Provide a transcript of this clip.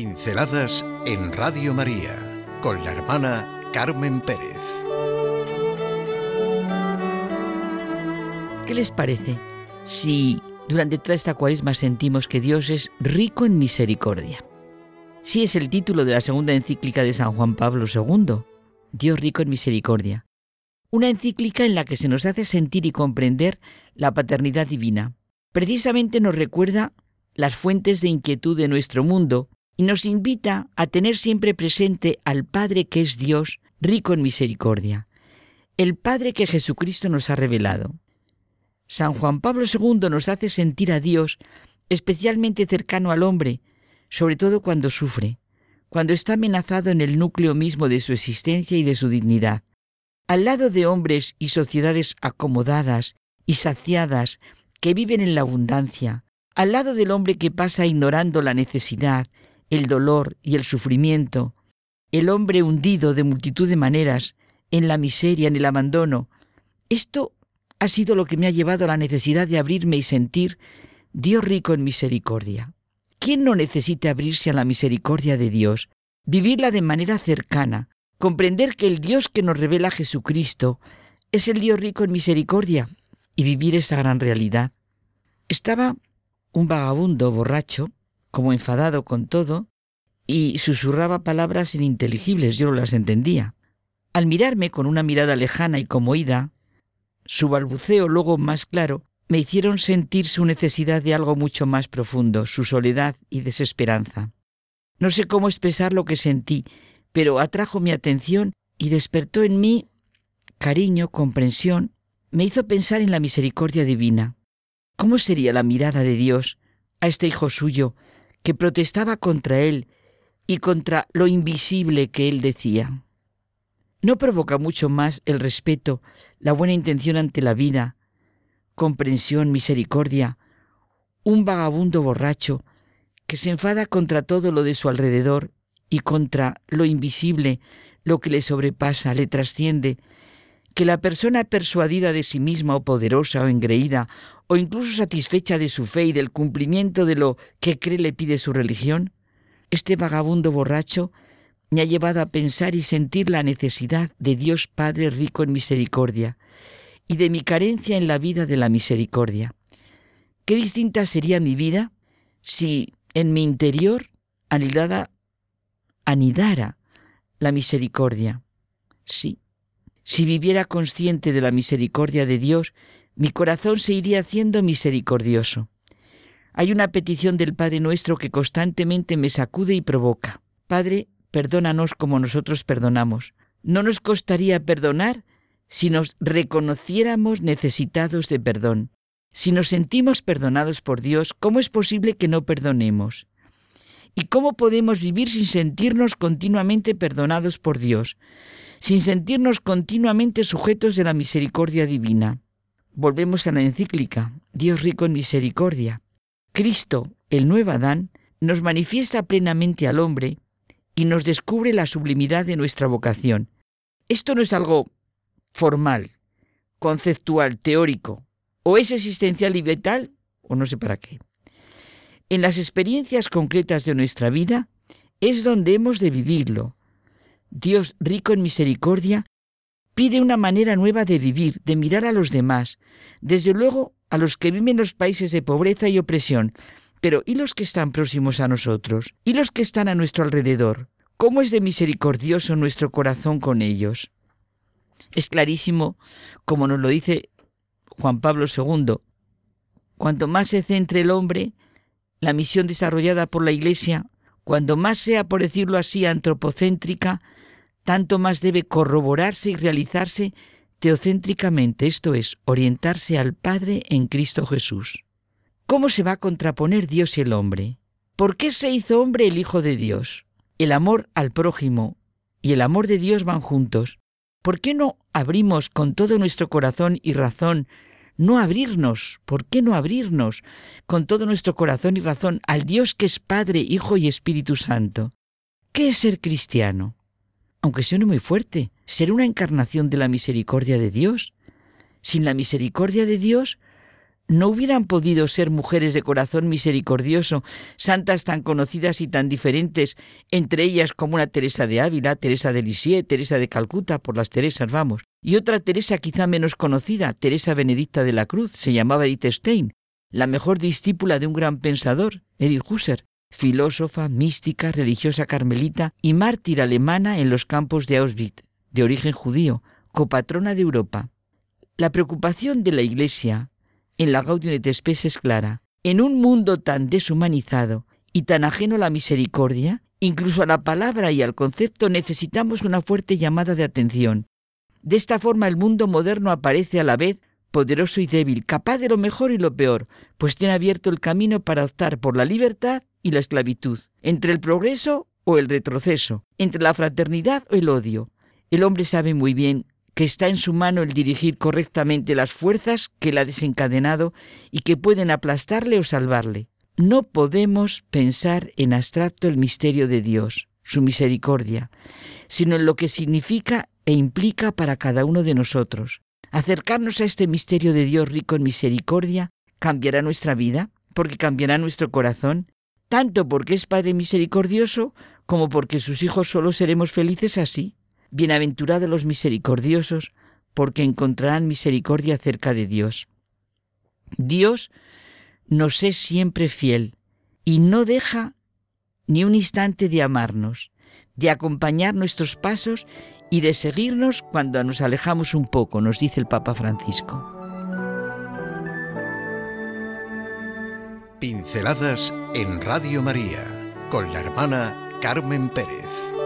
Pinceladas en Radio María con la hermana Carmen Pérez. ¿Qué les parece si durante toda esta cuaresma sentimos que Dios es rico en misericordia? Sí es el título de la segunda encíclica de San Juan Pablo II, Dios rico en misericordia. Una encíclica en la que se nos hace sentir y comprender la paternidad divina. Precisamente nos recuerda las fuentes de inquietud de nuestro mundo y nos invita a tener siempre presente al Padre que es Dios, rico en misericordia, el Padre que Jesucristo nos ha revelado. San Juan Pablo II nos hace sentir a Dios especialmente cercano al hombre, sobre todo cuando sufre, cuando está amenazado en el núcleo mismo de su existencia y de su dignidad. Al lado de hombres y sociedades acomodadas y saciadas que viven en la abundancia, al lado del hombre que pasa ignorando la necesidad, el dolor y el sufrimiento, el hombre hundido de multitud de maneras, en la miseria, en el abandono. Esto ha sido lo que me ha llevado a la necesidad de abrirme y sentir Dios rico en misericordia. ¿Quién no necesita abrirse a la misericordia de Dios, vivirla de manera cercana, comprender que el Dios que nos revela Jesucristo es el Dios rico en misericordia y vivir esa gran realidad? Estaba un vagabundo borracho, como enfadado con todo, y susurraba palabras ininteligibles, yo no las entendía. Al mirarme con una mirada lejana y como oída, su balbuceo luego más claro me hicieron sentir su necesidad de algo mucho más profundo, su soledad y desesperanza. No sé cómo expresar lo que sentí, pero atrajo mi atención y despertó en mí cariño, comprensión, me hizo pensar en la misericordia divina. ¿Cómo sería la mirada de Dios a este hijo suyo que protestaba contra él y contra lo invisible que él decía? ¿No provoca mucho más el respeto, la buena intención ante la vida, comprensión, misericordia, un vagabundo borracho que se enfada contra todo lo de su alrededor y contra lo invisible, lo que le sobrepasa, le trasciende, que la persona persuadida de sí misma o poderosa o engreída o incluso satisfecha de su fe y del cumplimiento de lo que cree le pide su religión? Este vagabundo borracho me ha llevado a pensar y sentir la necesidad de Dios Padre rico en misericordia y de mi carencia en la vida de la misericordia. Qué distinta sería mi vida si en mi interior anidara, anidara la misericordia. Sí, si viviera consciente de la misericordia de Dios, mi corazón se iría haciendo misericordioso. Hay una petición del Padre nuestro que constantemente me sacude y provoca. Padre, perdónanos como nosotros perdonamos. No nos costaría perdonar si nos reconociéramos necesitados de perdón. Si nos sentimos perdonados por Dios, ¿cómo es posible que no perdonemos? ¿Y cómo podemos vivir sin sentirnos continuamente perdonados por Dios? sin sentirnos continuamente sujetos de la misericordia divina. Volvemos a la encíclica, Dios rico en misericordia. Cristo, el nuevo Adán, nos manifiesta plenamente al hombre y nos descubre la sublimidad de nuestra vocación. Esto no es algo formal, conceptual, teórico, o es existencial y vital, o no sé para qué. En las experiencias concretas de nuestra vida es donde hemos de vivirlo, Dios rico en misericordia, pide una manera nueva de vivir, de mirar a los demás, desde luego a los que viven en los países de pobreza y opresión, pero ¿y los que están próximos a nosotros? ¿Y los que están a nuestro alrededor? ¿Cómo es de misericordioso nuestro corazón con ellos? Es clarísimo, como nos lo dice Juan Pablo II, cuanto más se centre el hombre, la misión desarrollada por la Iglesia, cuando más sea, por decirlo así, antropocéntrica, tanto más debe corroborarse y realizarse teocéntricamente, esto es, orientarse al Padre en Cristo Jesús. ¿Cómo se va a contraponer Dios y el hombre? ¿Por qué se hizo hombre el Hijo de Dios? El amor al prójimo y el amor de Dios van juntos. ¿Por qué no abrimos con todo nuestro corazón y razón? No abrirnos, ¿por qué no abrirnos con todo nuestro corazón y razón al Dios que es Padre, Hijo y Espíritu Santo? ¿Qué es ser cristiano? Aunque suene muy fuerte, ser una encarnación de la misericordia de Dios. Sin la misericordia de Dios, no hubieran podido ser mujeres de corazón misericordioso, santas tan conocidas y tan diferentes, entre ellas como una Teresa de Ávila, Teresa de Lisieux, Teresa de Calcuta, por las Teresas vamos, y otra Teresa quizá menos conocida, Teresa Benedicta de la Cruz, se llamaba Edith Stein, la mejor discípula de un gran pensador, Edith Husser, filósofa, mística, religiosa carmelita y mártir alemana en los campos de Auschwitz, de origen judío, copatrona de Europa. La preocupación de la Iglesia en la Gaudium et Spes es clara. En un mundo tan deshumanizado y tan ajeno a la misericordia, incluso a la palabra y al concepto necesitamos una fuerte llamada de atención. De esta forma el mundo moderno aparece a la vez poderoso y débil, capaz de lo mejor y lo peor, pues tiene abierto el camino para optar por la libertad y la esclavitud, entre el progreso o el retroceso, entre la fraternidad o el odio. El hombre sabe muy bien que está en su mano el dirigir correctamente las fuerzas que la ha desencadenado y que pueden aplastarle o salvarle. No podemos pensar en abstracto el misterio de Dios, su misericordia, sino en lo que significa e implica para cada uno de nosotros. Acercarnos a este misterio de Dios rico en misericordia cambiará nuestra vida, porque cambiará nuestro corazón, tanto porque es Padre misericordioso como porque sus hijos solo seremos felices así. Bienaventurados los misericordiosos, porque encontrarán misericordia cerca de Dios. Dios nos es siempre fiel y no deja ni un instante de amarnos, de acompañar nuestros pasos y de seguirnos cuando nos alejamos un poco, nos dice el Papa Francisco. Pinceladas en Radio María con la hermana Carmen Pérez.